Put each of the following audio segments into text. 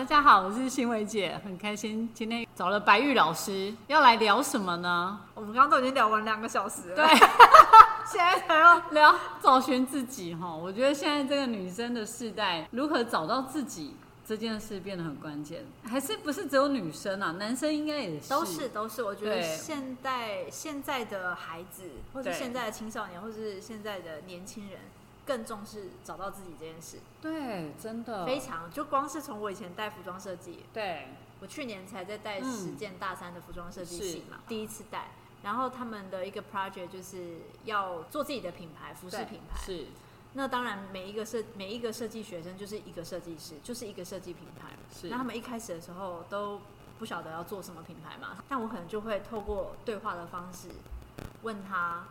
大家好，我是新伟姐，很开心今天找了白玉老师，要来聊什么呢？我们刚刚都已经聊完两个小时了，对，现在才要聊找寻自己哈。我觉得现在这个女生的世代，如何找到自己这件事变得很关键，还是不是只有女生啊？男生应该也是，都是都是。我觉得现代现在的孩子，或者现在的青少年，或者是现在的年轻人，更重视找到自己这件事，对，真的非常就光是从我以前带服装设计，对，我去年才在带嗯实践大三的服装设计系嘛，是第一次带。然后他们的一个 project 就是要做自己的品牌，服饰品牌。是那当然，每一个设每一个设计学生就是一个设计师，就是一个设计品牌。是那他们一开始的时候都不晓得要做什么品牌嘛，但我可能就会透过对话的方式问他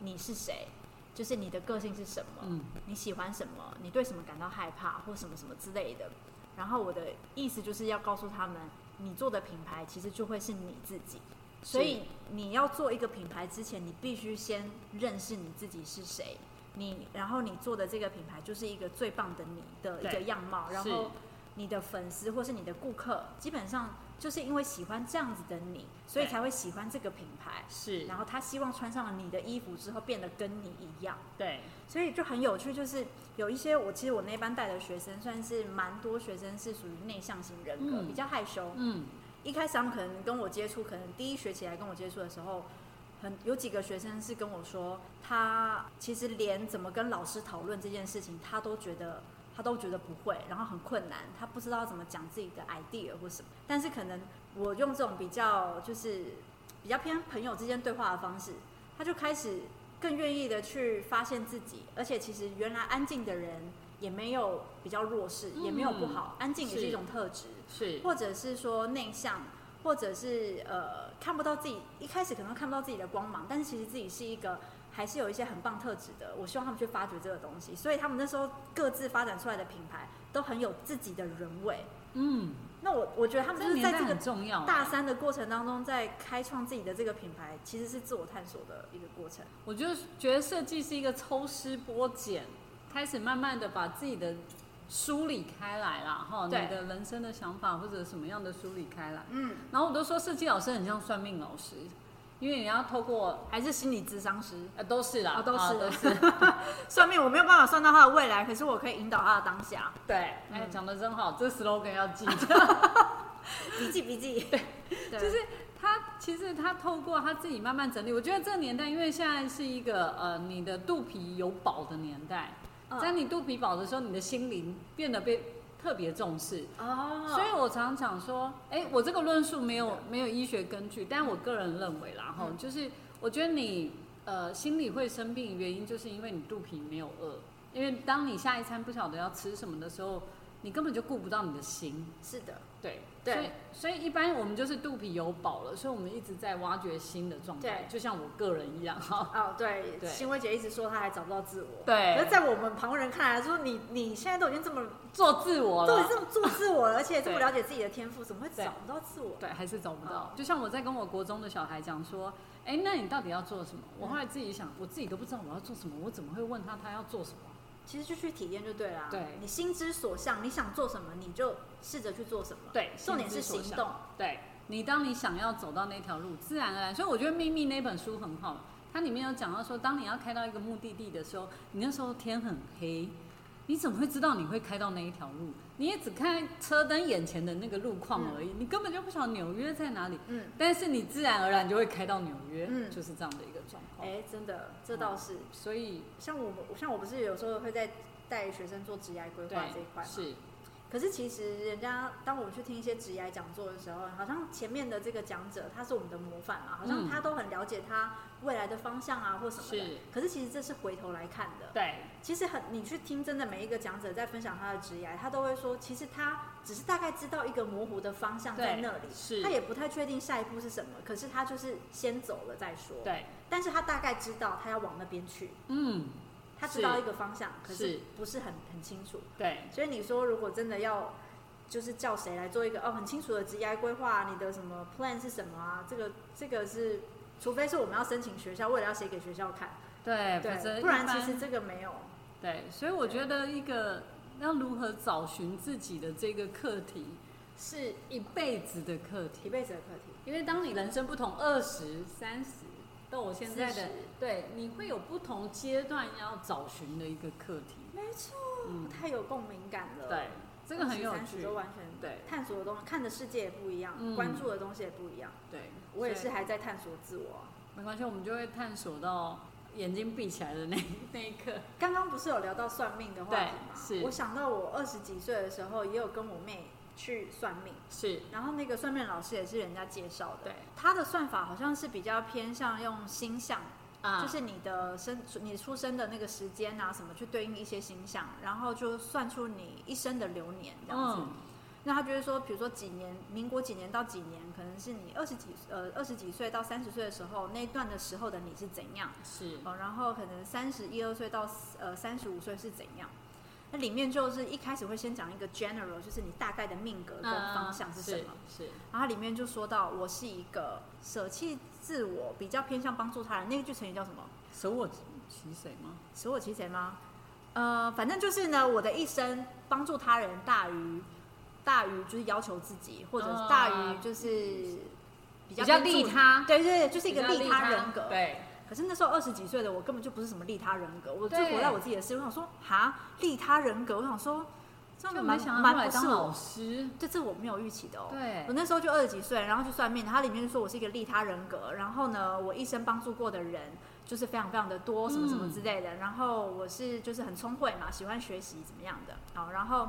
你是谁，就是你的个性是什么，嗯你喜欢什么，你对什么感到害怕或什么什么之类的。然后我的意思就是要告诉他们，你做的品牌其实就会是你自己。所以你要做一个品牌之前，你必须先认识你自己是谁。你然后你做的这个品牌就是一个最棒的你的一个样貌，然后你的粉丝或是你的顾客，基本上就是因为喜欢这样子的你，所以才会喜欢这个品牌。是，然后他希望穿上了你的衣服之后变得跟你一样，对所以就很有趣。就是有一些我其实我那班带的学生，算是蛮多学生是属于内向型人格，嗯比较害羞。嗯一开始他们可能跟我接触，可能第一学期来跟我接触的时候，很有几个学生是跟我说，他其实连怎么跟老师讨论这件事情，他都觉得他都觉得不会，然后很困难，他不知道怎么讲自己的 idea 或什么。但是可能我用这种比较就是比较偏朋友之间对话的方式，他就开始更愿意的去发现自己，而且其实原来安静的人也没有比较弱势，也没有不好，安静也是是一种特质。是，或者是说内向，或者是呃看不到自己，一开始可能看不到自己的光芒，但是其实自己是一个还是有一些很棒特质的。我希望他们去发掘这个东西，所以他们那时候各自发展出来的品牌都很有自己的人味。嗯，那我我觉得他们就是在这个很重要，大三的过程当中，在开创自己的这个品牌，其实是自我探索的一个过程。我就觉得设计是一个抽丝剥茧，开始慢慢的把自己的梳理开来啦，哈，你的人生的想法或者什么样的梳理开来。嗯，然后我都说设计老师很像算命老师，因为你要透过还是心理咨商师。呃都是啦，啊都是啊都是，算命我没有办法算到他的未来，可是我可以引导他的当下。对，哎讲的真好，这 slogan 要记着。笔记 笔记，对，就是他其实他透过他自己慢慢整理，我觉得这个年代，因为现在是一个呃你的肚皮有饱的年代，嗯在你肚皮饱的时候，你的心灵变得被特别重视。哦。所以我常常说，哎、我这个论述没有没有医学根据，但我个人认为啦，哈、嗯。就是我觉得你呃心里会生病，原因就是因为你肚皮没有饿，因为当你下一餐不晓得要吃什么的时候，你根本就顾不到你的心。是的，对，对所以所以一般我们就是肚皮有饱了，所以我们一直在挖掘新的状态，就像我个人一样哈。哦，对，对欣薇姐一直说她还找不到自我，对可是在我们旁人看来，说你你现在都已经这么做自我了，都已经这么做自我了，而且这么了解自己的天赋，怎么会找不到自我？对，还是找不到。哦就像我在跟我国中的小孩讲说，哎、那你到底要做什么？我后来自己想，我自己都不知道我要做什么，我怎么会问他他要做什么？其实就去体验就对了啊。对你心之所向，你想做什么，你就试着去做什么。对，重点是行动。对你，当你想要走到那条路，自然而然。所以我觉得《秘密》那本书很好，它里面有讲到说，当你要开到一个目的地的时候，你那时候天很黑，你怎么会知道你会开到那一条路？你也只看车灯眼前的那个路况而已，你根本就不晓得纽约在哪里。嗯，但是你自然而然就会开到纽约，嗯就是这样的一个状况。哎，真的，这倒是。所以像我们，像我不是有时候会在带学生做职业规划这一块吗？是可是其实人家当我们去听一些职业讲座的时候，好像前面的这个讲者他是我们的模范嘛，好像嗯他都很了解他未来的方向啊或什么的是。可是其实这是回头来看的。对其实很，你去听真的每一个讲者在分享他的职业，他都会说，其实他只是大概知道一个模糊的方向在那里，是他也不太确定下一步是什么，可是他就是先走了再说。，对，但是他大概知道他要往那边去，嗯，他知道一个方向，可是是不是很很清楚。对所以你说，如果真的要，就是叫谁来做一个哦很清楚的职业规划，你的什么 plan 是什么啊？这个这个是，除非是我们要申请学校，为了要写给学校看，对，不然其实这个没有。对，所以我觉得一个要如何找寻自己的这个课题，是一辈子的课题，一辈子的课题。因为当你人生不同，二十三十到我现在的40，对，你会有不同阶段要找寻的一个课题。没错，嗯太有共鸣感了。对，这个很有20 30趣都。完全对探索的东西，看的世界也不一样，嗯关注的东西也不一样。对，我也是还在探索自我啊。没关系，我们就会探索到眼睛闭起来的那 那一刻。刚刚不是有聊到算命的话题吗？我想到我二十几岁的时候，也有跟我妹去算命，是，然后那个算命老师也是人家介绍的。对，他的算法好像是比较偏向用星象，啊。就是你的生你出生的那个时间啊什么去对应一些星象，然后就算出你一生的流年这样子。嗯，那他就是说，比如说几年，民国几年到几年，可能是你二十几呃二十几岁到三十岁的时候那一段的时候的你是怎样。是，哦，然后可能三十一二岁到呃三十五岁是怎样。那里面就是一开始会先讲一个 general，就是你大概的命格跟方向是什么。是，然后里面就说到，我是一个舍弃自我，比较偏向帮助他人。那个句成语叫什么？舍我其谁吗？舍我其谁吗？呃，反正就是呢，我的一生帮助他人大于大于就是要求自己，或者是大于就是比较比较利他，对对对，就是一个利他人格。对，可是那时候二十几岁的我根本就不是什么利他人格，我就活在我自己的世界。我想说，哈，利他人格，我想说，这样蛮蛮后来当老不是我，师，这这我没有预期的哦。对我，那时候就二十几岁，然后去算命，它里面就说我是一个利他人格，然后呢，我一生帮助过的人就是非常非常的多，什么什么之类的。然后我是就是很聪慧嘛，喜欢学习怎么样的，好，然后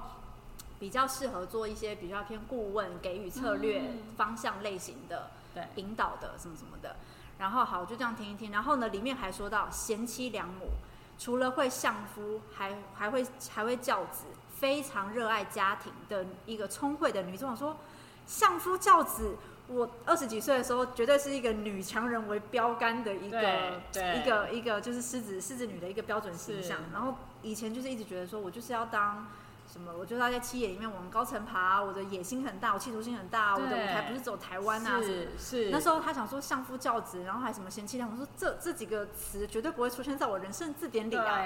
比较适合做一些比较偏顾问、给予策略、嗯方向类型的对，引导的什么什么的。然后好，就这样听一听。然后呢，里面还说到贤妻良母，除了会相夫，还还会还会教子，非常热爱家庭的一个聪慧的女子。我说相夫教子，我二十几岁的时候，绝对是一个女强人为标杆的一个一个一个就是狮子狮子女的一个标准形象。然后以前就是一直觉得说我就是要当。什么？我就是要在企业里面往高层爬，我的野心很大，我企图心很大，我的舞台不是走台湾啊。是是，那时候他想说相夫教子，然后还什么贤妻良母，我说这这几个词绝对不会出现在我人生字典里啊。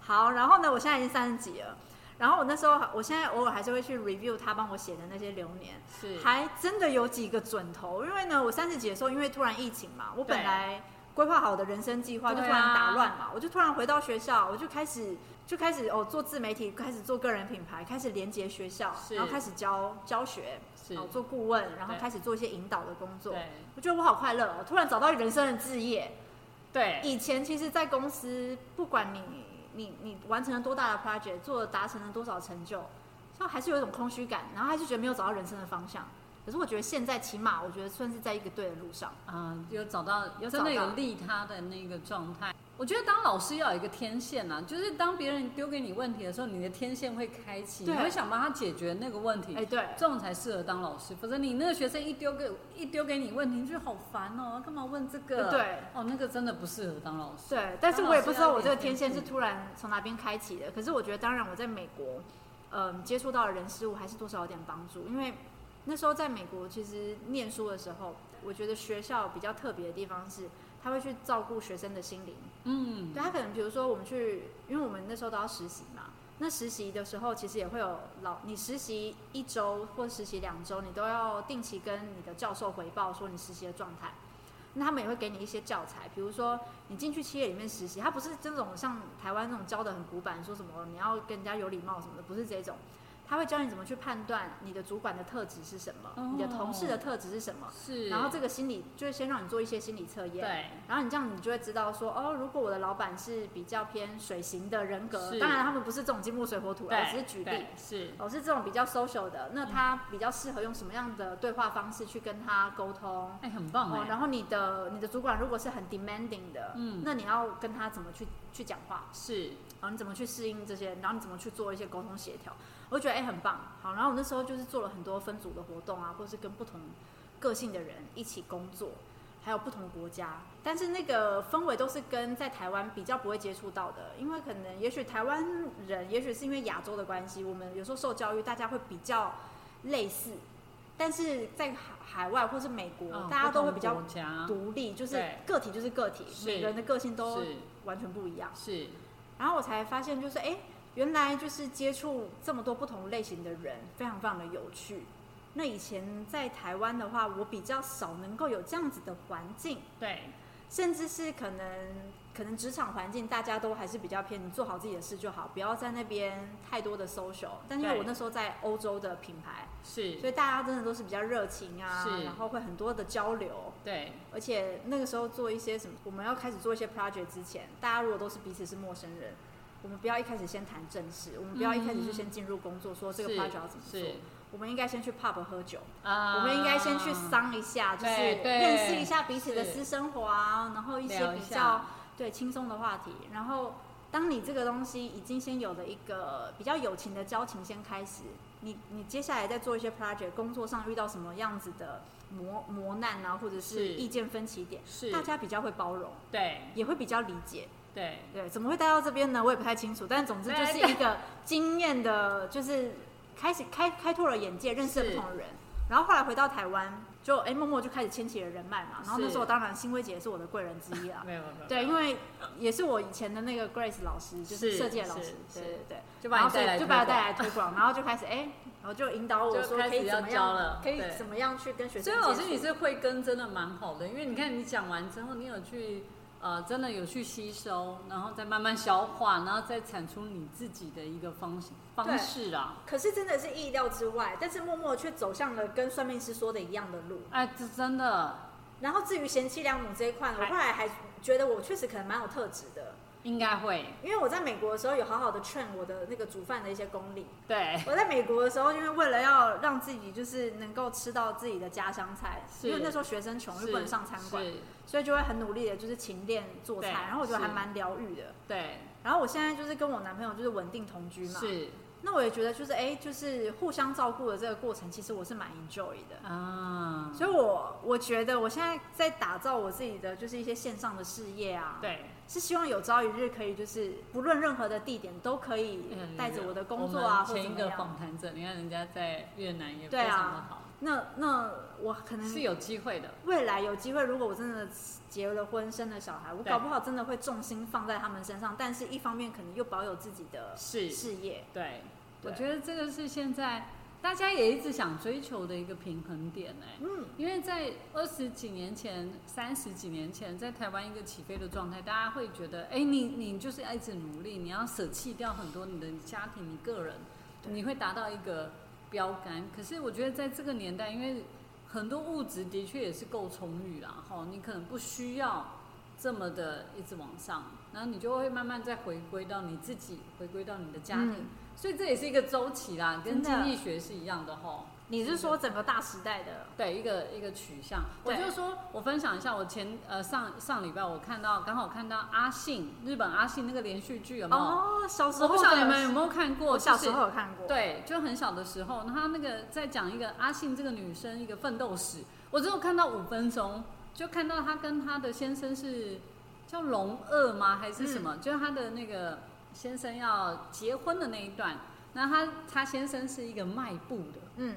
好，然后呢，我现在已经三十几了，然后我那时候我现在偶尔还是会去 review 他帮我写的那些流年，是，还真的有几个准头。因为呢，我三十几的时候，因为突然疫情嘛，我本对来规划好的人生计划就突然打乱嘛，我就突然回到学校，我就开始就开始哦做自媒体，开始做个人品牌，开始连接学校，然后开始教教学，是哦做顾问，然后对开始做一些引导的工作。我觉得我好快乐哦，突然找到人生的志业。对，以前其实，在公司，不管你你你完成了多大的 project，做了达成了多少成就，就还是有一种空虚感，然后还是觉得没有找到人生的方向。可是我觉得现在起码，我觉得算是在一个对的路上。啊、有找到，有真的找到有利他的那个状态。我觉得当老师要有一个天线呐、就是当别人丢给你问题的时候，你的天线会开启，你会想帮他解决那个问题。哎、对，这种才适合当老师，否则你那个学生一丢给一丢给你问题，你就好烦哦，干嘛问这个？对，哦，那个真的不适合当老师。对，但是我也不知道我这个天线是突然从哪边开启的。可是我觉得，当然我在美国，嗯，接触到的人事物还是多少有点帮助。因为那时候在美国，其实念书的时候，我觉得学校比较特别的地方是，他会去照顾学生的心灵。嗯，对他可能比如说我们去，因为我们那时候都要实习嘛，那实习的时候其实也会有老，你实习一周或实习两周，你都要定期跟你的教授回报说你实习的状态。那他们也会给你一些教材，比如说你进去企业里面实习，他不是这种像台湾那种教的很古板，说什么你要跟人家有礼貌什么的，不是这种。他会教你怎么去判断你的主管的特质是什么，哦你的同事的特质是什么，是。然后这个心理就是先让你做一些心理测验，对然后你这样，你就会知道说，哦，如果我的老板是比较偏水型的人格，当然他们不是这种金木水火土，我，只是举例对，是哦，是这种比较 social 的，那他比较适合用什么样的对话方式去跟他沟通？哎、很棒哎、哦，然后你的你的主管如果是很 demanding 的，嗯那你要跟他怎么去去讲话？是然后你怎么去适应这些？然后你怎么去做一些沟通协调？我觉得哎、很棒。好，然后我那时候就是做了很多分组的活动啊，或者是跟不同个性的人一起工作，还有不同国家，但是那个氛围都是跟在台湾比较不会接触到的，因为可能也许台湾人，也许是因为亚洲的关系，我们有时候受教育大家会比较类似，但是在海海外或是美国，嗯大家都会比较独立，就是个体就是个体，每个人的个性都完全不一样。是。然后我才发现，就是哎、诶原来就是接触这么多不同类型的人，非常非常的有趣。那以前在台湾的话，我比较少能够有这样子的环境，对，甚至是可能可能职场环境大家都还是比较偏你做好自己的事就好，不要在那边太多的 social。但因为我那时候在欧洲的品牌，是，所以大家真的都是比较热情啊是，然后会很多的交流。对，而且那个时候做一些什么，我们要开始做一些 project 之前，大家如果都是彼此是陌生人，我们不要一开始先谈正事，我们不要一开始就先进入工作，说这个是 project 要怎么做。我们应该先去 pub 喝酒，啊。我们应该先去桑一下，就是认识一下彼此的私生活啊，然后一些比较对轻松的话题。然后，当你这个东西已经先有了一个比较友情的交情先开始，你你接下来再做一些 project，工作上遇到什么样子的磨磨难啊，或者是是。意见分歧点，是，大家比较会包容，对。也会比较理解。对对，怎么会带到这边呢？我也不太清楚，但总之就是一个经验的，就是开始开开拓了眼界，认识了不同的人。然后后来回到台湾，就哎默默就开始牵起了人脉嘛。然后那是时候当然新薇姐也是我的贵人之一啊。没有没有对，因为也是我以前的那个 Grace 老师，就是是设计的老师是，对是对对。就把你带来以就把他带来推广，然后就开始哎，然后就引导我就说可以怎么样了，可以怎么样去跟学生所以老师你是慧根真的蛮好的，因为你看你讲完之后，你有去呃真的有去吸收，然后再慢慢消化，然后再产出你自己的一个方式方式啊。可是真的是意料之外，但是默默却走向了跟算命师说的一样的路。哎，这真的然后至于贤妻良母这一块呢，我后来还觉得我确实可能蛮有特质的，应该会因为我在美国的时候有好好的 train 我的那个煮饭的一些功力。对我在美国的时候，因为为了要让自己就是能够吃到自己的家乡菜，因为那时候学生穷又不能上餐馆，是，所以就会很努力的就是勤练做菜，然后我觉得还蛮疗愈的。对然后我现在就是跟我男朋友就是稳定同居嘛，是那我也觉得就是哎，就是互相照顾的这个过程，其实我是蛮 enjoy 的。啊，所以我我觉得我现在在打造我自己的就是一些线上的事业啊，对。是希望有朝一日可以就是不论任何的地点都可以带着我的工作啊，我们前一个或怎么样。访谈者，你看人家在越南也非常的好，那那我可能是有机会的。未来有机会，如果我真的结了婚、生了小孩，我搞不好真的会重心放在他们身上，但是一方面可能又保有自己的事事业。对，我觉得这个是现在大家也一直想追求的一个平衡点哎、嗯，因为在二十几年前、三十几年前，在台湾一个起飞的状态，大家会觉得，哎、你你就是要一直努力，你要舍弃掉很多你的家庭、你个人，你会达到一个标杆。可是我觉得在这个年代，因为很多物质的确也是够充裕啦，哈，你可能不需要这么的一直往上，然后你就会慢慢再回归到你自己，回归到你的家庭。嗯所以这也是一个周期啦，跟经济学是一样的哈。你是说整个大时代的？对，一个一个取向。我对就说，我分享一下，我前呃上上礼拜我看到，刚好看到阿信日本阿信那个连续剧有没有？哦，小时候我不晓得你们有没有看过，我小时候有看过。，对，就很小的时候，他那个在讲一个阿信这个女生一个奋斗史，我只有看到五分钟，就看到她跟她的先生是叫龙二吗？还是什么？就是她的那个先生要结婚的那一段，那她她先生是一个卖布的，嗯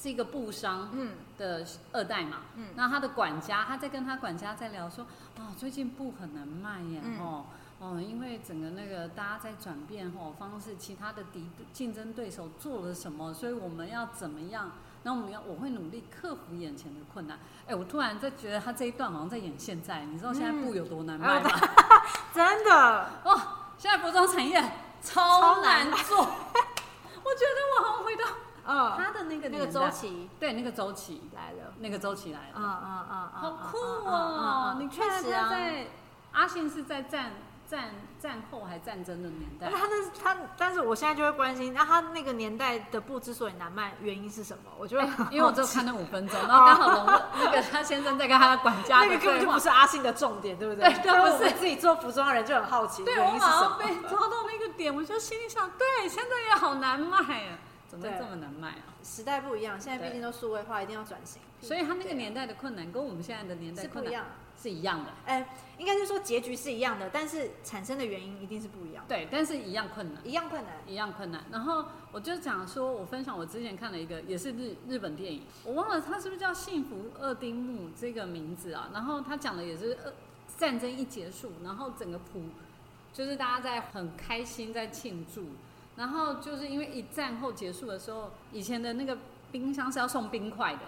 是一个布商嗯。的二代嘛，嗯。那他的管家，他在跟他管家在聊说，哦，最近布很难卖耶，嗯。哦，哦，因为整个那个大家在转变哦方式，其他的敌竞争对手做了什么，所以我们要怎么样？那我们要我会努力克服眼前的困难。哎，我突然在觉得他这一段好像在演现在，你知道现在布有多难卖吗？真的，哦，现在服装产业超超难难做，我觉得我好像回到嗯，他的那个那个周，期对那个周期，来了。那个周期来了。嗯嗯嗯嗯，好酷哦！你确实啊。在阿信是在战战战后还战争的年代但，他那他，但是我现在就会关心，那他那个年代的布之所以难卖，原因是什么？我觉得 因为我只有看那五分钟，然后刚好龙那个他先生在跟他的管家那个根本就不是阿信的重点，对不对？对对 不是自己做服装的人就很好奇，对我马上么？被抓到那个点，我就心里想，对，现在也好难卖啊，怎么这么难卖啊？时代不一样，现在毕竟都数位化，一定要转型。所以他那个年代的困难跟我们现在的年代困难是不一样。是一样的，哎，应该是说结局是一样的，但是产生的原因一定是不一样，对，但是一样困难。一样困难。一样困难。然后我就讲说，我分享我之前看了一个也是日日本电影，我忘了它是不是叫《幸福二丁目》这个名字啊。然后他讲的也是二战争一结束，然后整个普就是大家在很开心在庆祝。然后就是因为一战后结束的时候，以前的那个冰箱是要送冰块的，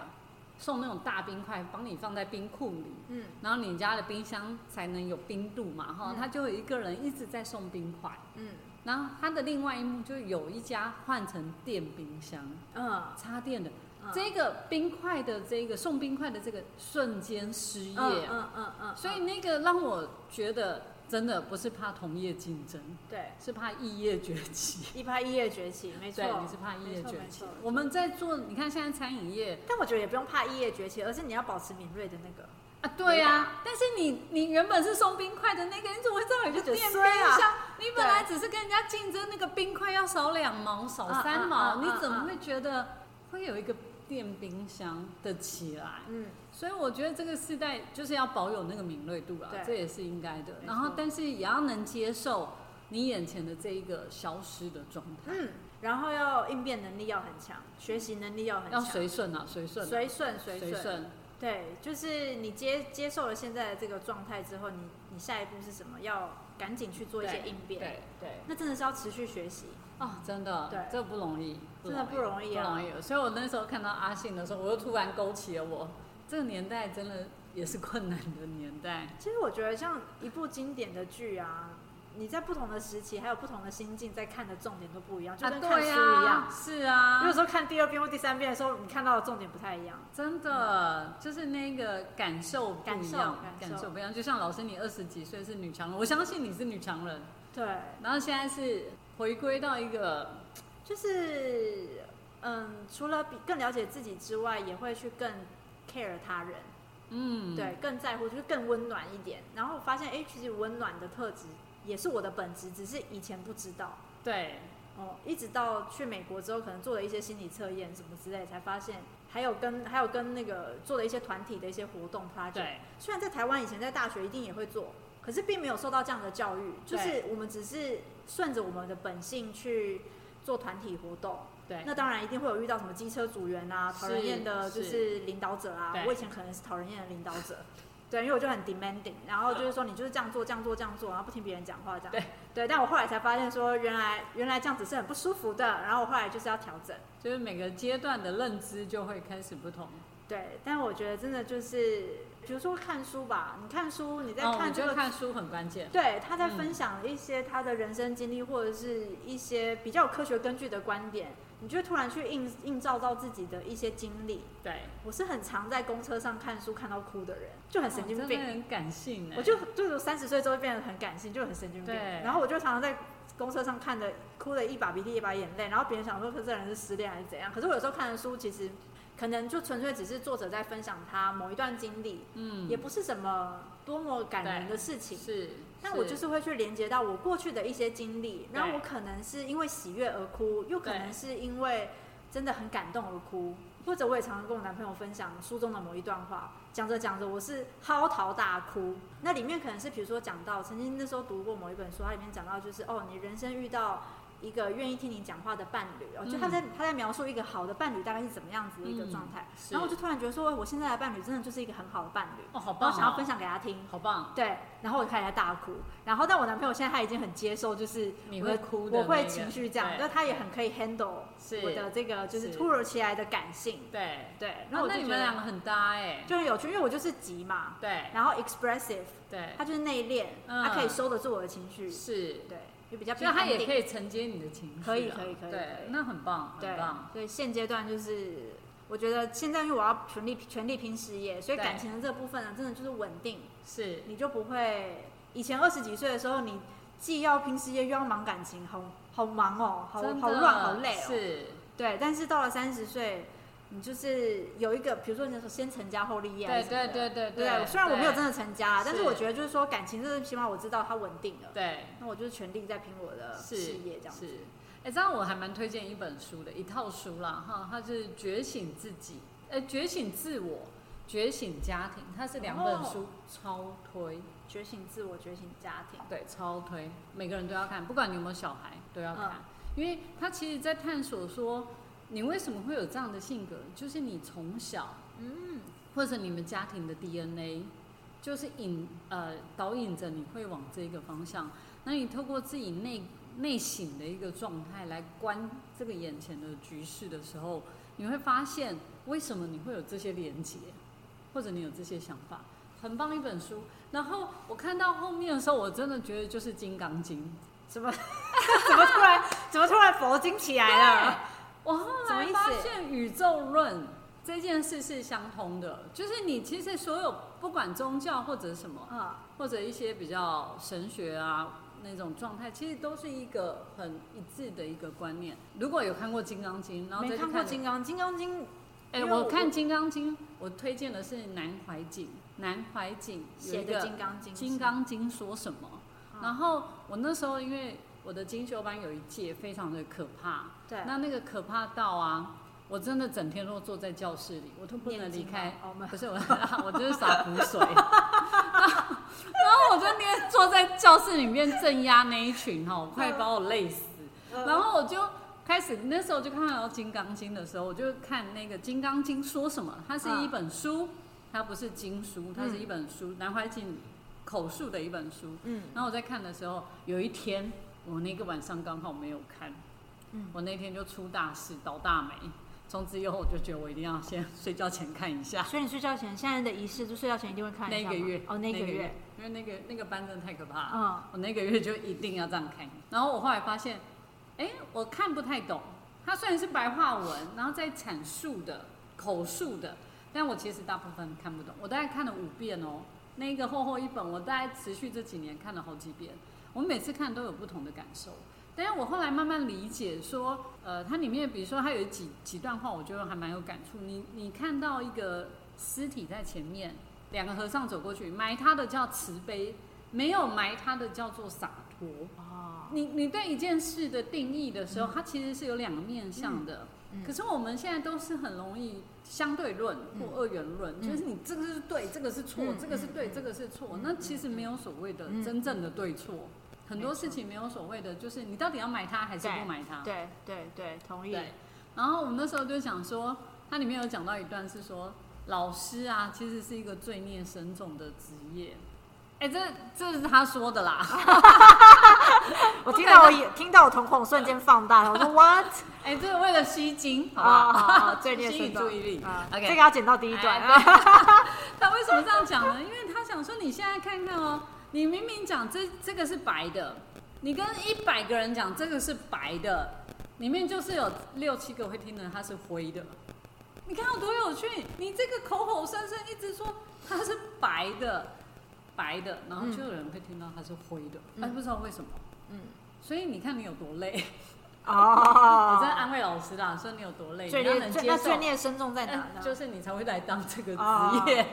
送那种大冰块，帮你放在冰库里，嗯。然后你家的冰箱才能有冰度嘛，哈、嗯。他就有一个人一直在送冰块。嗯。然后他的另外一幕就有一家换成电冰箱，嗯。插电的。嗯。这个冰块的这个送冰块的这个瞬间失业，嗯嗯嗯嗯，所以那个让我觉得真的不是怕同业竞争，对是怕异业崛起。一怕异业崛起，没错，，你是怕异业崛起。我们在做，你看现在餐饮业但我觉得也不用怕异业崛起，而是你要保持敏锐的那个。啊，对呀、但是你你原本是送冰块的那个，你怎么会知道有个就觉得电冰箱？你本来只是跟人家竞争那个冰块要少两毛、少三毛，你怎么会觉得会有一个电冰箱的起来？嗯，所以我觉得这个时代就是要保有那个敏锐度啦对，这也是应该的。然后，但是也要能接受你眼前的这一个消失的状态，嗯，然后要应变能力要很强，学习能力要很要强，随顺啊，随顺啊，随顺随顺。随顺。对，就是你接接受了现在的这个状态之后，你你下一步是什么？要赶紧去做一些应变。对对。那真的是要持续学习。哦，真的，对这不容易，真的不容易啊不容易。所以我那时候看到阿信的时候，我又突然勾起了我这个年代真的也是困难的年代。其实我觉得像一部经典的剧啊，你在不同的时期还有不同的心境，在看的重点都不一样，就跟看书一样。呀，是啊，有时候看第二遍或第三遍的时候，你看到的重点不太一样。真的就是那个感受不一样，感受不一样。就像老师，你二十几岁是女强人，我相信你是女强人，对，然后现在是回归到一个就是嗯，除了比更了解自己之外，也会去更 care 他人，嗯，对，更在乎，就是更温暖一点。然后发现，哎、其实温暖的特质也是我的本质，只是以前不知道。对哦，一直到去美国之后，可能做了一些心理测验什么之类，才发现还有跟还有跟那个做了一些团体的一些活动 project。对虽然在台湾以前在大学一定也会做，可是并没有受到这样的教育，就是我们只是顺着我们的本性去做团体活动。对，那当然一定会有遇到什么机车组员啊、讨人厌的，就是是领导者啊。我以前可能是讨人厌的领导者，对，因为我就很 demanding，然后就是说你就是这样做、这样做、这样做，然后不听别人讲话这样。对对，但我后来才发现说，原来原来这样子是很不舒服的，然后我后来就是要调整。就是每个阶段的认知就会开始不同。对，但我觉得真的就是，比如说看书吧，你看书，你在看这个觉得看书很关键。对，他在嗯分享一些他的人生经历，或者是一些比较有科学根据的观点，你就会突然去映映照到自己的一些经历。对，我是很常在公车上看书看到哭的人，就很神经病。哦真的很感性哎。我就就是三十岁之后变得很感性，就很神经病。对然后我就常常在公车上看的哭的一把鼻涕一把眼泪，然后别人想说这人是失恋还是怎样，可是我有时候看的书其实可能就纯粹只是作者在分享他某一段经历，嗯也不是什么多么感人的事情。是，但我就是会去连接到我过去的一些经历，然后我可能是因为喜悦而哭，又可能是因为真的很感动而哭，或者我也常常跟我男朋友分享书中的某一段话，讲着讲着我是嚎啕大哭。那里面可能是比如说讲到曾经那时候读过某一本书，它里面讲到就是哦，你人生遇到。一个愿意听你讲话的伴侣，哦，就他在他在描述一个好的伴侣大概是怎么样子的一个状态，是。然后我就突然觉得说，我现在的伴侣真的就是一个很好的伴侣，哦，好棒哦，然后想要分享给他听，好棒，对，然后我就开始在大哭，然后但我男朋友现在他已经很接受，就是你我会哭的我会情绪这样，对。但他也很可以 handle 是。我的这个就是是。突如其来的感性，对，对，然后那你们两个很搭哎，就很有趣，因为我就是急嘛，对。然后 expressive，对，他就是内敛，嗯。他可以收得住我的情绪，是，对，就比较所以他也可以，承接你的情绪啊，可以可以可以对，那很棒，很棒，，所以现阶段就是。我觉得现在因为我要全力全力拼事业，所以感情的这部分呢，真的就是稳定，是，你就不会以前二十几岁的时候，你既要拼事业又要忙感情，好好忙哦，好好乱好累哦。是，对，但是到了三十岁，你就是有一个，比如说你说先成家后立业还对对对对对虽然我没有真的，成家啦，但是是我觉得就是说感情，就是起码我知道它稳定了，对，那我就是全力在拼我的事业这样子。是，哎、这样我还蛮推荐一本书的，一套书啦，哈，它是《觉醒自己》，呃，《觉醒自我》，《觉醒家庭》，它是两本哦书，超推，觉醒自我，觉醒家庭。对，超推，每个人都要看，不管你有没有小孩都要看，嗯。因为它其实在探索说，你为什么会有这样的性格，就是你从小嗯，或者你们家庭的 DNA，就是引呃导引着你会往这个方向。那你透过自己内内省的一个状态来观这个眼前的局势的时候，你会发现为什么你会有这些连结，或者你有这些想法，很棒一本书。然后我看到后面的时候，我真的觉得就是《金刚经》。怎么 怎么突然怎么突然佛经起来了？我后来发现宇宙论这件事是相通的，就是你其实所有不管宗教或者什么，啊，或者一些比较神学啊那种状态，其实都是一个很一致的一个观念。如果有看过《金刚经》，然后再没看过《金刚》，《金刚经》哎、我我看《金刚经》，我推荐的是南怀瑾，南怀瑾有写的《金刚经》，《金刚经》说什么？啊然后我那时候因为我的精修班有一届非常的可怕，对，那那个可怕到啊，我真的整天都坐在教室里，我都不能离开。哦，不是我，我就是洒苦水。然后我就天坐在教室里面镇压那一群哈，快把我累死。嗯然后我就开始那时候就看到《金刚经》的时候，我就看那个《金刚经》说什么。它是一本书，它不是经书，它是一本书，南怀瑾口述的一本书。嗯，然后我在看的时候，有一天我那个晚上刚好没有看，嗯我那天就出大事倒大霉。从此以后我就觉得我一定要先 睡觉前看一下。所以你睡觉前现在的仪式，就睡觉前一定会看一下那个月哦，那个月，，因为那个那个班真的太可怕了。嗯，我那个月就一定要这样看。然后我后来发现，哎、我看不太懂。它虽然是白话文，然后在阐述的口述的，但我其实大部分看不懂。我大概看了五遍哦，那个厚厚一本，我大概持续这几年看了好几遍。我每次看都有不同的感受。但是我后来慢慢理解说，呃，它里面比如说它有几几段话，我觉得还蛮有感触。你你看到一个尸体在前面，两个和尚走过去，埋他的叫慈悲，没有埋他的叫做洒脱。哦，你你对一件事的定义的时候，它其实是有两个面向的。嗯可是我们现在都是很容易相对论或二元论，嗯就是你这个是对，这个是错，嗯这个是对，嗯这个是错。嗯那其实没有所谓的嗯真正的对错，很多事情没有所谓的，就是你到底要买它还是不买它。对对对，同意。对。然后我们那时候就想说，它里面有讲到一段是说，老师啊，其实是一个罪孽深重的职业。哎、这这是他说的啦。我听到我也听到我瞳孔瞬间放大了，我说 what？哎、这是为了吸睛，好不啊！罪孽吸引深重注意力。啊 OK 这个要剪到第一段。他为什么这样讲呢？因为他想说，你现在看看哦，你明明讲这这个是白的，你跟一百个人讲这个是白的，里面就是有六七个会听的它是灰的。你看有多有趣？你这个口口声声一直说它是白的，白的，然后就有人会听到它是灰的，嗯哎、不知道为什么。嗯，所以你看你有多累，哦，我在安慰老师啦，说你有多累，最你要孽罪那能接受。罪孽深重在哪嗯呢？就是你才会来当这个哦职业，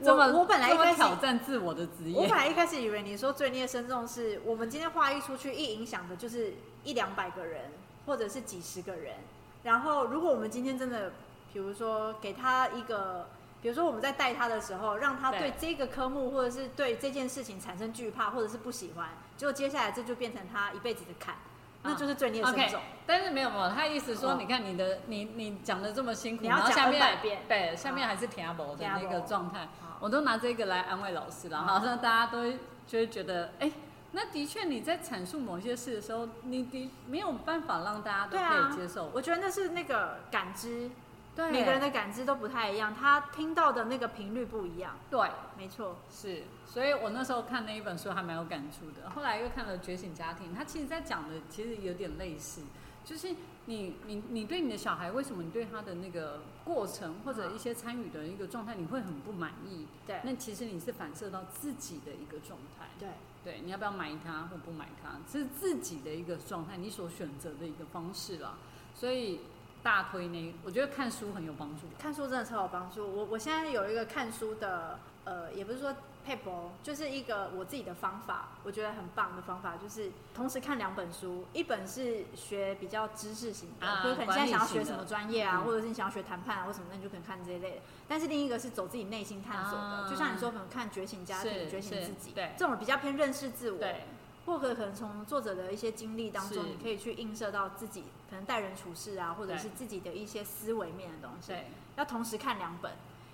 我这么我本来一这么开始挑战自我的职业我本，来一开始以为你说罪孽深重是我们今天话一出去，一影响的就是一两百个人，或者是几十个人。然后，如果我们今天真的，比如说给他一个，比如说我们在带他的时候，让他对对这个科目或者是对这件事情产生惧怕，或者是不喜欢，结果接下来这就变成他一辈子的坎，那就是罪孽深重。但是没有没有，他意思说，哦。你看你的你你讲的这么辛苦，然后下面200遍。对，下面还是听不的那个状态，我都拿这个来安慰老师了，好。好像大家都就会觉得，哎，那的确你在阐述某些事的时候，你的没有办法让大家都可以接受，我觉得那是那个感知，对。每个人的感知都不太一样，他听到的那个频率不一样。对。没错，是，所以我那时候看那一本书还蛮有感触的。后来又看了《觉醒家庭》，它其实在讲的其实有点类似，就是你你你对你的小孩，为什么你对他的那个过程或者一些参与的一个状态，你会很不满意？对那其实你是反射到自己的一个状态。对。对，你要不要买它或不买它，这是自己的一个状态，你所选择的一个方式了。所以大推那，我觉得看书很有帮助。看书真的超有帮助。我我现在有一个看书的，呃，也不是说 paper，就是一个我自己的方法，我觉得很棒的方法，就是同时看两本书，一本是学比较知识型的，啊或者可能现在想要学什么专业啊，嗯。或者是你想要学谈判啊或什么，那你就可能看这一类。的。但是另一个是走自己内心探索的，啊。就像你说，可能看觉醒家庭、觉醒自己，对这种比较偏认识自我，对，或者可能从作者的一些经历当中，你可以去映射到自己可能待人处事啊，或者是自己的一些思维面的东西。对，要同时看两本，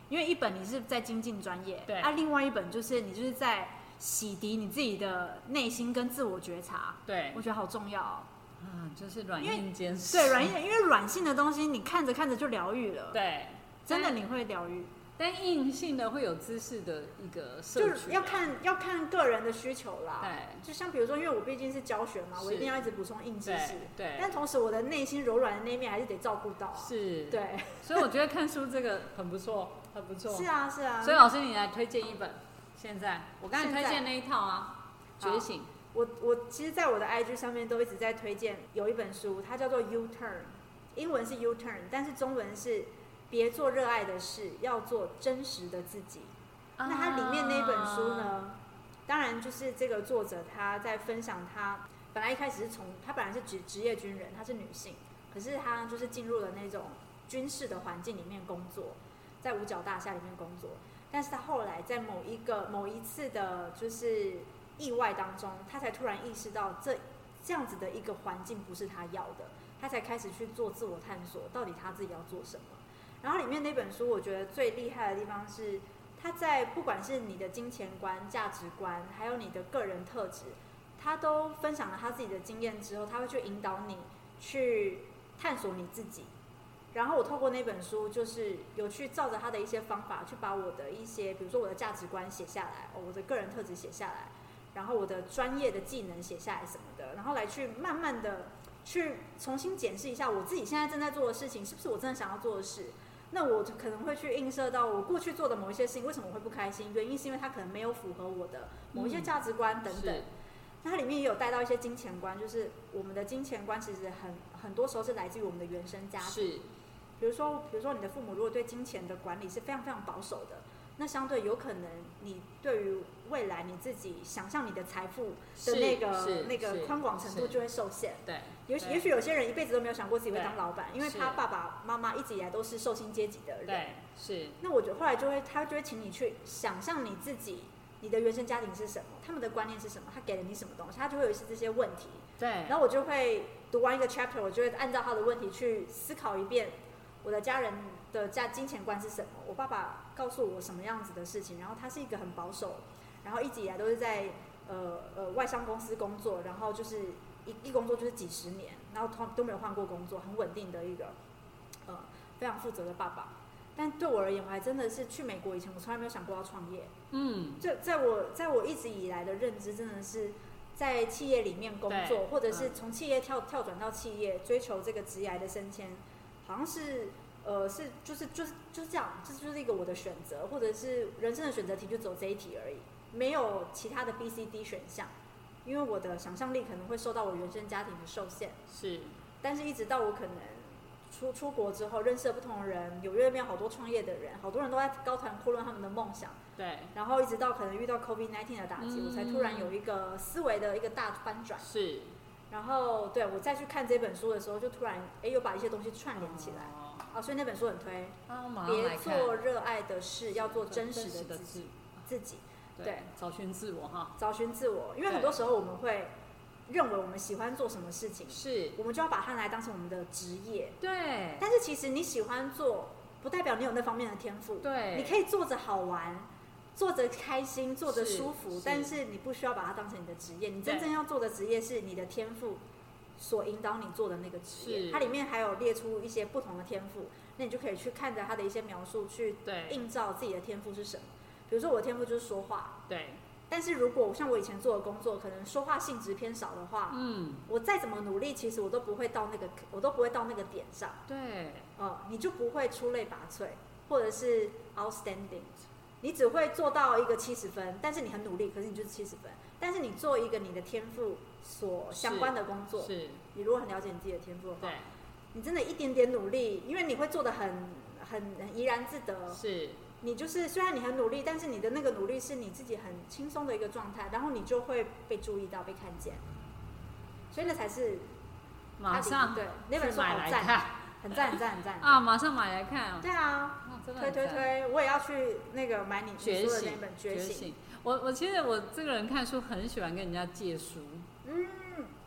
因为一本你是在精进专业，对。啊，另外一本就是你就是在洗涤你自己的内心跟自我觉察，对。我，觉得好重要、哦。嗯，就是软硬兼施。对，软硬，因为软性的东西你看着看着就疗愈了，对，真的你会疗愈，但硬性的会有知识的一个摄就是要看要看个人的需求啦。对。就像比如说，因为我毕竟是教学嘛，我一定要一直补充硬知识对，对。但同时我的内心柔软的那一面还是得照顾到啊。是，，对，所以我觉得看书这个很不错，很不错。是啊是啊。所以老师，你来推荐一本。现在我刚才推荐那一套啊，《觉醒》。我我其实，在我的 IG 上面都一直在推荐有一本书，它叫做 U Turn，英文是 U Turn，但是中文是别做热爱的事，要做真实的自己。那它里面那本书啊？呢，当然就是这个作者他在分享他本来一开始是从他本来是职职业军人，她是女性，可是她就是进入了那种军事的环境里面工作，在五角大厦里面工作，但是他后来在某一个某一次的就是意外当中，他才突然意识到这这样子的一个环境不是他要的，他才开始去做自我探索，到底他自己要做什么。然后里面那本书，我觉得最厉害的地方是，他在不管是你的金钱观、价值观，还有你的个人特质，他都分享了他自己的经验之后，他会去引导你去探索你自己。然后我透过那本书，就是有去照着他的一些方法，去把我的一些，比如说我的价值观写下来，哦，我的个人特质写下来，然后我的专业的技能写下来什么的，然后来去慢慢的去重新检视一下我自己现在正在做的事情，是不是我真的想要做的事。那我就可能会去映射到我过去做的某一些事情，为什么我会不开心？原因是因为它可能没有符合我的某一些嗯价值观等等。是那它里面也有带到一些金钱观，就是我们的金钱观其实很很多时候是来自于我们的原生家庭。是，比如说，比如说你的父母如果对金钱的管理是非常非常保守的，那相对有可能你对于未来你自己想象你的财富的那个那个宽广程度就会受限。对，也也许有些人一辈子都没有想过自己会当老板，因为他爸爸妈妈一直以来都是受薪阶级的人。对，是，那我觉得后来就会，他就会请你去想象你自己，你的原生家庭是什么，他们的观念是什么，他给了你什么东西，他就会有一些这些问题。对，然后我就会读完一个 chapter，我就会按照他的问题去思考一遍，我的家人的家金钱观是什么，我爸爸告诉我什么样子的事情，然后他是一个很保守，然后一直以来都是在呃呃外商公司工作，然后就是一一工作就是几十年，然后都都没有换过工作，很稳定的一个呃非常负责的爸爸。但对我而言，我还真的是去美国以前，我从来没有想过要创业。嗯，就在我在我一直以来的认知，真的是在企业里面工作，或者是嗯从企业跳跳转到企业，追求这个职业的升迁，好像是呃是就是就是就是这样，这就是一个我的选择，或者是人生的选择题就走这一题而已，没有其他的 B、C、D 选项，因为我的想象力可能会受到我原生家庭的受限，是，但是一直到我可能。出出国之后，认识了不同的人，纽约那边好多创业的人，好多人都在高谈阔论他们的梦想。对，然后一直到可能遇到 COVID 1 9的打击，嗯我才突然有一个思维的一个大翻转。是，然后对我再去看这本书的时候，就突然哎又把一些东西串联起来。哦啊，所以那本书很推，别做热爱的事，要做真实的的自己。自，自己对对，找寻自我哈，找寻自我，因为很多时候我们会认为我们喜欢做什么事情，是，我们就要把它来当成我们的职业。对，但是其实你喜欢做，不代表你有那方面的天赋。对，你可以做着好玩，做着开心，做着舒服是，但是你不需要把它当成你的职业。你真正要做的职业是你的天赋所引导你做的那个职业。它里面还有列出一些不同的天赋，那你就可以去看着它的一些描述，去对，映照自己的天赋是什么。比如说我的天赋就是说话，对，但是如果像我以前做的工作，可能说话性质偏少的话，嗯，我再怎么努力，其实我都不会到那个，我都不会到那个点上。对，呃，你就不会出类拔萃，或者是 outstanding，你只会做到一个七十分，但是你很努力，可是你就是七十分。但是你做一个你的天赋所相关的工作，是，你如果很了解你自己的天赋的话对，，你真的一点点努力，因为你会做的很很很怡然自得。是，你就是虽然你很努力，但是你的那个努力是你自己很轻松的一个状态，然后你就会被注意到、被看见。所以那才是马上对那本去书好赞，买来看很赞很赞很赞。啊，马上买来看啊，对啊，啊真的推推推，我也要去那个买你你觉醒说的那本《觉醒》。醒。我我其实我这个人看书很喜欢跟人家借书，嗯，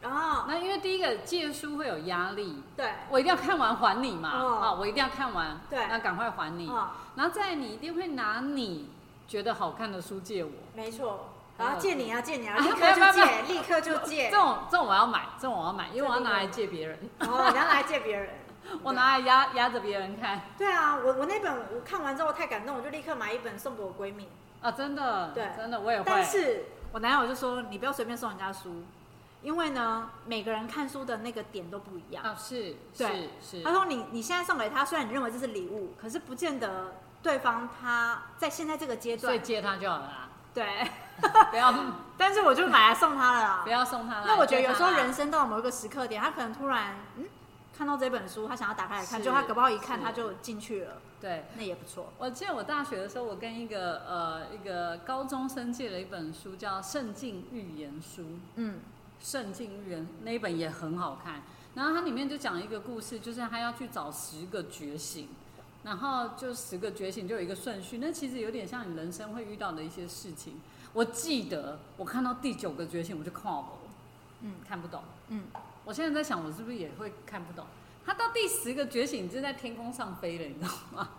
然后那因为第一个借书会有压力，对，我一定要看完还你嘛，哦。啊，我一定要看完，对。那赶快还你。啊，然后再来你一定会拿你觉得好看的书借我，没错，然后，借你啊，借。你啊，啊立刻没有借，立刻就借。这。种这种我要买，这种我要买，因为我要拿来借别人，哦，你要拿来借别人。我拿来压压着别人看对啊，我我那本我看完之后太感动，我就立刻买一本送给我闺蜜。啊，真的，对真的我也会。但是我男友就说，你不要随便送人家书，因为呢，每个人看书的那个点都不一样。啊，是对是是，他说你你现在送给他，虽然你认为这是礼物，可是不见得对方他在现在这个阶段，所以借他就好了啦，对，不要但是我就买来送他了啦不。要送他了。那我觉得有时候人生到某一个时刻点，他可能突然嗯看到这本书，他想要打开来看，就他搞不好一看他就进去了，对。那也不错。我记得我大学的时候，我跟一个呃一个高中生借了一本书，叫《圣境预言书》。嗯圣境预言那一本也很好看，然后它里面就讲一个故事，就是他要去找十个觉醒，然后就十个觉醒就有一个顺序，那其实有点像你人生会遇到的一些事情。我记得我看到第九个觉醒我就看了，嗯看不懂。嗯，我现在在想，我是不是也会看不懂？他到第十个觉醒就在天空上飞了，你知道吗？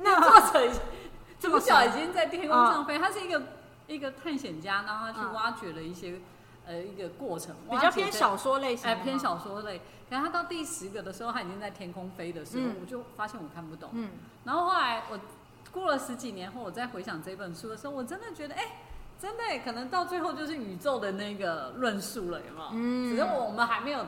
那作者已经 主角已经在天空上飞，他是一个一个探险家，然后他去嗯挖掘了一些呃一个过程，比较偏小说类型哎，吗，偏小说类。可是他到第十个的时候，他已经在天空飞的时候，嗯我就发现我看不懂。嗯然后后来我过了十几年后，我再回想这本书的时候，我真的觉得，哎、真的可能到最后就是宇宙的那个论述了，有没有？嗯只是我们还没有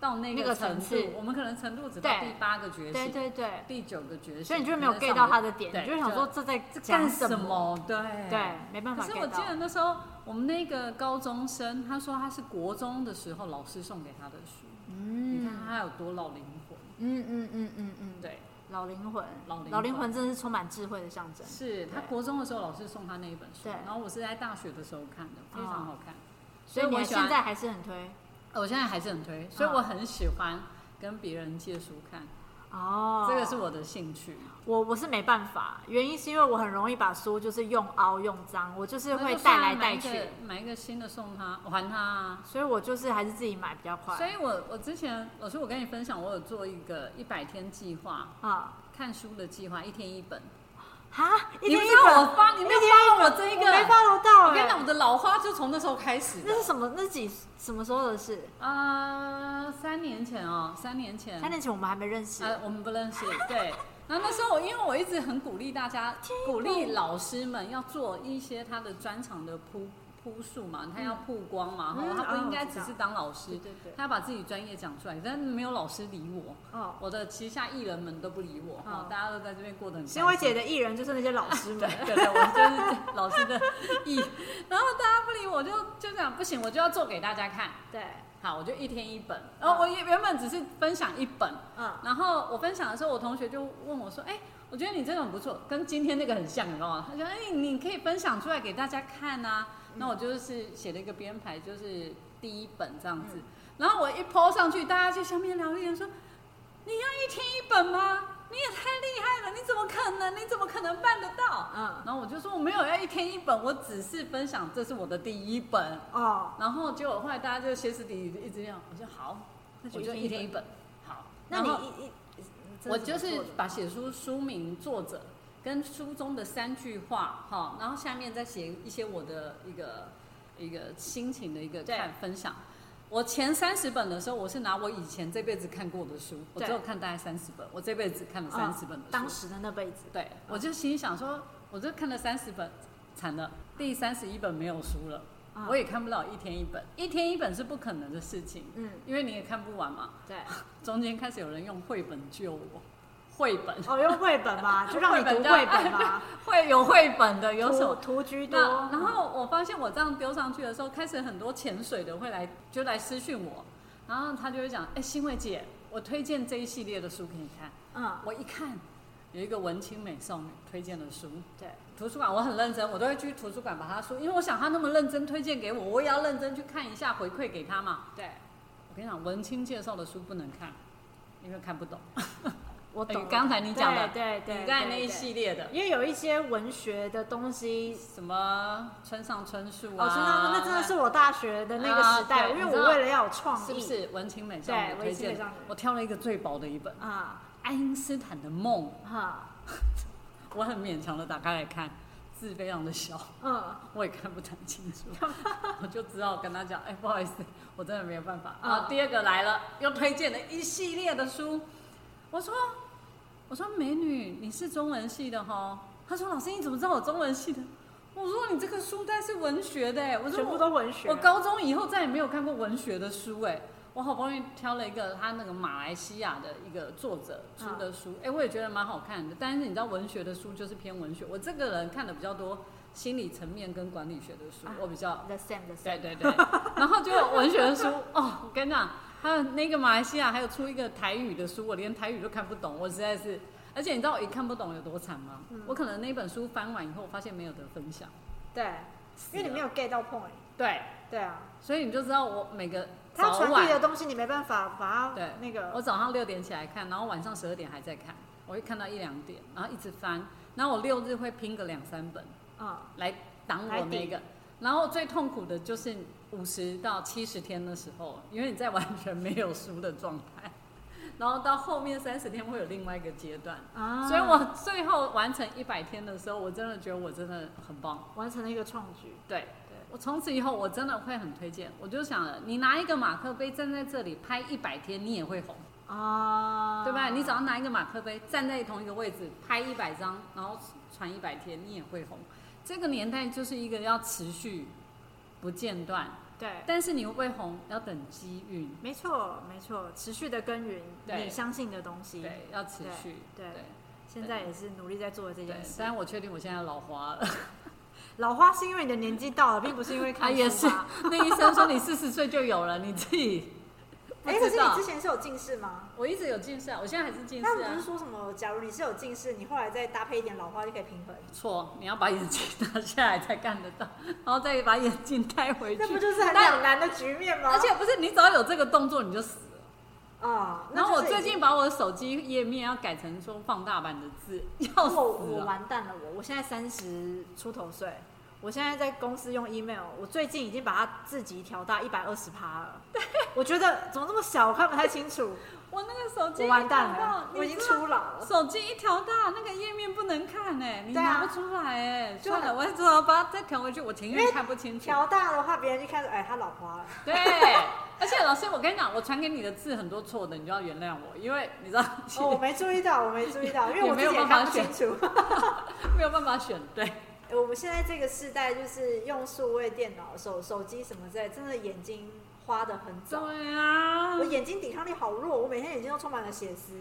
到那那个个程度层次，我们可能程度只到第八个觉对醒，对对，第九个觉醒，所以你就没有 get 到他的点，对你就会想说这在干什什么？对对，没办法可是我记得。那时候我们那个高中生，他说他是国中的时候老师送给他的书，嗯你看嗯他有多老灵魂。嗯嗯嗯嗯嗯，对，老灵魂，老灵魂老灵魂真的是充满智慧的象征。是他国中的时候老师送他那一本书，对然后我是在大学的时候看的，非常好看。所以我现在还是很推我现在还是很推，所以我很喜欢跟别人借书看，哦。这个是我的兴趣。我我是没办法，原因是因为我很容易把书就是用凹用脏，我就是会带来带去，买一个新的送他，我还他啊。所以我就是还是自己买比较快。所以我我之前老师我跟你分享，我有做一个一百天计划，啊，看书的计划，一天一本。哈，你不天一知道我，发，你没有发我这一个？没发得到哎我跟你讲，我的老花就从那时候开始。那是什么？那几什么时候的事？啊，三年前哦，三年前。三年前我们还没认识。呃，我们不认识，对。然后那时候我因为我一直很鼓励大家，鼓励老师们要做一些他的专长的铺铺述嘛，他要曝光嘛，哈、嗯他不应该只是当老师，对对对。他要把自己专业讲出来，但是没有老师理我，哦，我的旗下艺人们都不理我，哈、哦大家都在这边过得很开心。新薇姐的艺人就是那些老师们 对。对对，我就是老师的艺，然后大家不理我就就讲不行，我就要做给大家看。对，好，我就一天一本，然后我也原本只是分享一本，嗯，然后我分享的时候，我同学就问我说：“哎、我觉得你这种不错，跟今天那个很像，你知道吗？”他说：“哎、你可以分享出来给大家看啊。”那我就是写了一个编排，就是第一本这样子。然后我一 po 上去，大家就下面留言说：“你要一天一本吗？你也太厉害了！你怎么可能？你怎么可能办得到？”嗯，然后我就说：“我没有要一天一本，我只是分享这是我的第一本。哦，”然后结果后来大家就歇斯底里一直这样，我说：“好，那我就一天一本。”好，那你一一，我就是把写书书名、作者跟书中的三句话，哈，然后下面再写一些我的一个一个心情的一个看分享。我前三十本的时候，我是拿我以前这辈子看过的书，我对只有看大概三十本，我这辈子看了三十本的书。当时的那辈子，对，我就心里想说，我就看了三十本，惨了，第三十一本没有书了，嗯我也看不了一天一本，一天一本是不可能的事情，嗯，因为你也看不完嘛。对，中间开始有人用绘本救我，绘本哦，用绘本嘛，就让你读绘本嘛，会有绘本的，有什么？图图居多，然后我发现我这样丢上去的时候，开始很多潜水的会来就来私讯我，然后他就会讲，哎、欣慰姐，我推荐这一系列的书给你看。嗯，我一看，有一个文青美少女推荐的书，对，图书馆我很认真，我都会去图书馆把它书，因为我想他那么认真推荐给我，我也要认真去看一下回馈给他嘛。对，我跟你讲，文青介绍的书不能看，因为看不懂。哎我懂了。刚才你讲的，对对对，你在那一，系列的因为有一些文学的东西。什么村上春树啊，哦，村上那真的是我大学的那个时代，因为我为了要有创意，是不是文青美少女推荐？我挑了一个最薄的一本《啊爱因斯坦的梦哈，》，我很勉强的打开来看，字非常的小，嗯，我也看不太清楚，我就只好跟他讲，哎、不好意思，我真的没有办法。嗯啊，第二个来了，又推荐了一系列的书，我说，我说美女，你是中文系的哈？他说老师你怎么知道我中文系的？我说你这个书单是文学的哎，我说全部我都文学。我高中以后再也没有看过文学的书哎，我好不容易挑了一个他那个马来西亚的一个作者出的书，哎、我也觉得蛮好看的。但是你知道文学的书就是偏文学，我这个人看的比较多心理层面跟管理学的书，啊我比较 The same the 对 same。对对。然后就有文学的书哦，我跟你讲，还有那个马来西亚还有出一个台语的书，我连台语都看不懂，我实在是。而且你知道我一看不懂有多惨吗？嗯我可能那本书翻完以后，我发现没有得分享，对，因为你没有 get 到 point。对，对啊，所以你就知道我每个早他传递的东西你没办法把它对那个我早上六点起来看，然后晚上十二点还在看，我会看到一两点，然后一直翻，然后我六日会拼个两三本嗯来挡我那个，然后最痛苦的就是五十到七十天的时候，因为你在完全没有书的状态，然后到后面三十天会有另外一个阶段，啊所以我最后完成一百天的时候，我真的觉得我真的很棒，完成了一个创举。对。我从此以后我真的会很推荐，我就想了，你拿一个马克杯站在这里拍一百天，你也会红。啊，对吧？你只要拿一个马克杯，站在同一个位置拍一百张，然后传一百天，你也会红。这个年代就是一个要持续不间断，对，但是你会不会红，要等机运，没错没错，持续的耕耘对你相信的东西。对，要持续，对对现在也是努力在做的这件。事。但是我确定我现在老花了，老花是因为你的年纪到了，并不是因为 啊看也是。，那医生说你四十岁就有了，你自己不哎，可是你之。前是有近视吗？我一直有近视啊，我现在还是近视啊那不是。说什么？假如你是有近视，你后来再搭配一点老花就可以平衡，错，你要把眼镜拿下来才干得到，然后再把眼镜戴回去。那不就是很两难的局面吗？而且不是你只要有这个动作你就死了。啊，那然后我最近把我的手机页面要改成说放大版的字，要死我我。完蛋了，我我现在三十出头岁，我现在在公司用 email，我最近已经把它字级调大一百二十趴了。我觉得怎么这么小，我看不太清楚，我那个手机我完蛋了，我已经出老了。手机一调大，那个页面不能看哎，你拿不出来哎。就算了，我只好把它再调回去，我情愿看不清楚。调大的话，别人就看出，哎，他老花了。对，而且老师，我跟你讲，我传给你的字很多错的，你就要原谅我，因为你知道，哦，我没注意到，我没注意到，因为我没有办法也看不清楚。没有办法选 对。哎我们现在这个时代就是用数位电脑、手手机什么之类，真的眼睛花的很早。对啊我，眼睛抵抗力好弱，我每天眼睛都充满了血丝，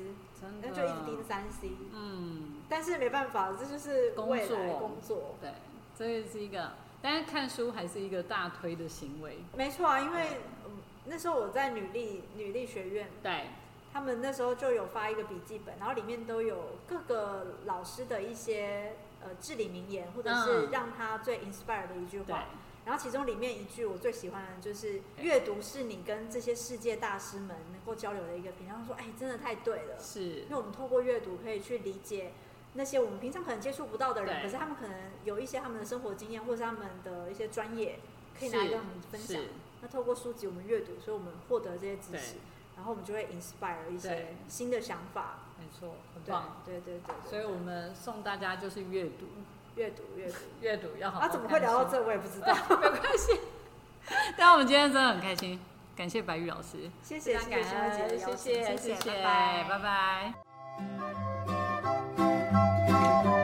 真的那就一直盯三 C。嗯，但是没办法，这就是未来工作工作。对，这是一个，但是看书还是一个大推的行为。没错啊，因为、嗯那时候我在女力女力学院，对，他们那时候就有发一个笔记本，然后里面都有各个老师的一些呃至理名言，或者是嗯。让他最 inspire 的一句对。话。，然后其中里面一句我最喜欢的就是阅读是你跟这些世界大师们能够交流的一个平常说，哎，真的太对了，是。因为我们透过阅读可以去理解那些我们平常可能接触不到的人，可是他们可能有一些他们的生活经验或者是他们的一些专业可以拿来跟我们分享。那透过书籍我们阅读，所以我们获得这些知识，然后我们就会 inspire 一些新的想法。错，很棒，对对对，所以我们送大家就是阅读，阅读，阅读，阅读，要好。啊怎么会聊到这？我也不知 道，没关系。但我们今天真的很开心，感谢白玉老师，谢谢感恩，谢谢，谢谢，拜拜，拜拜。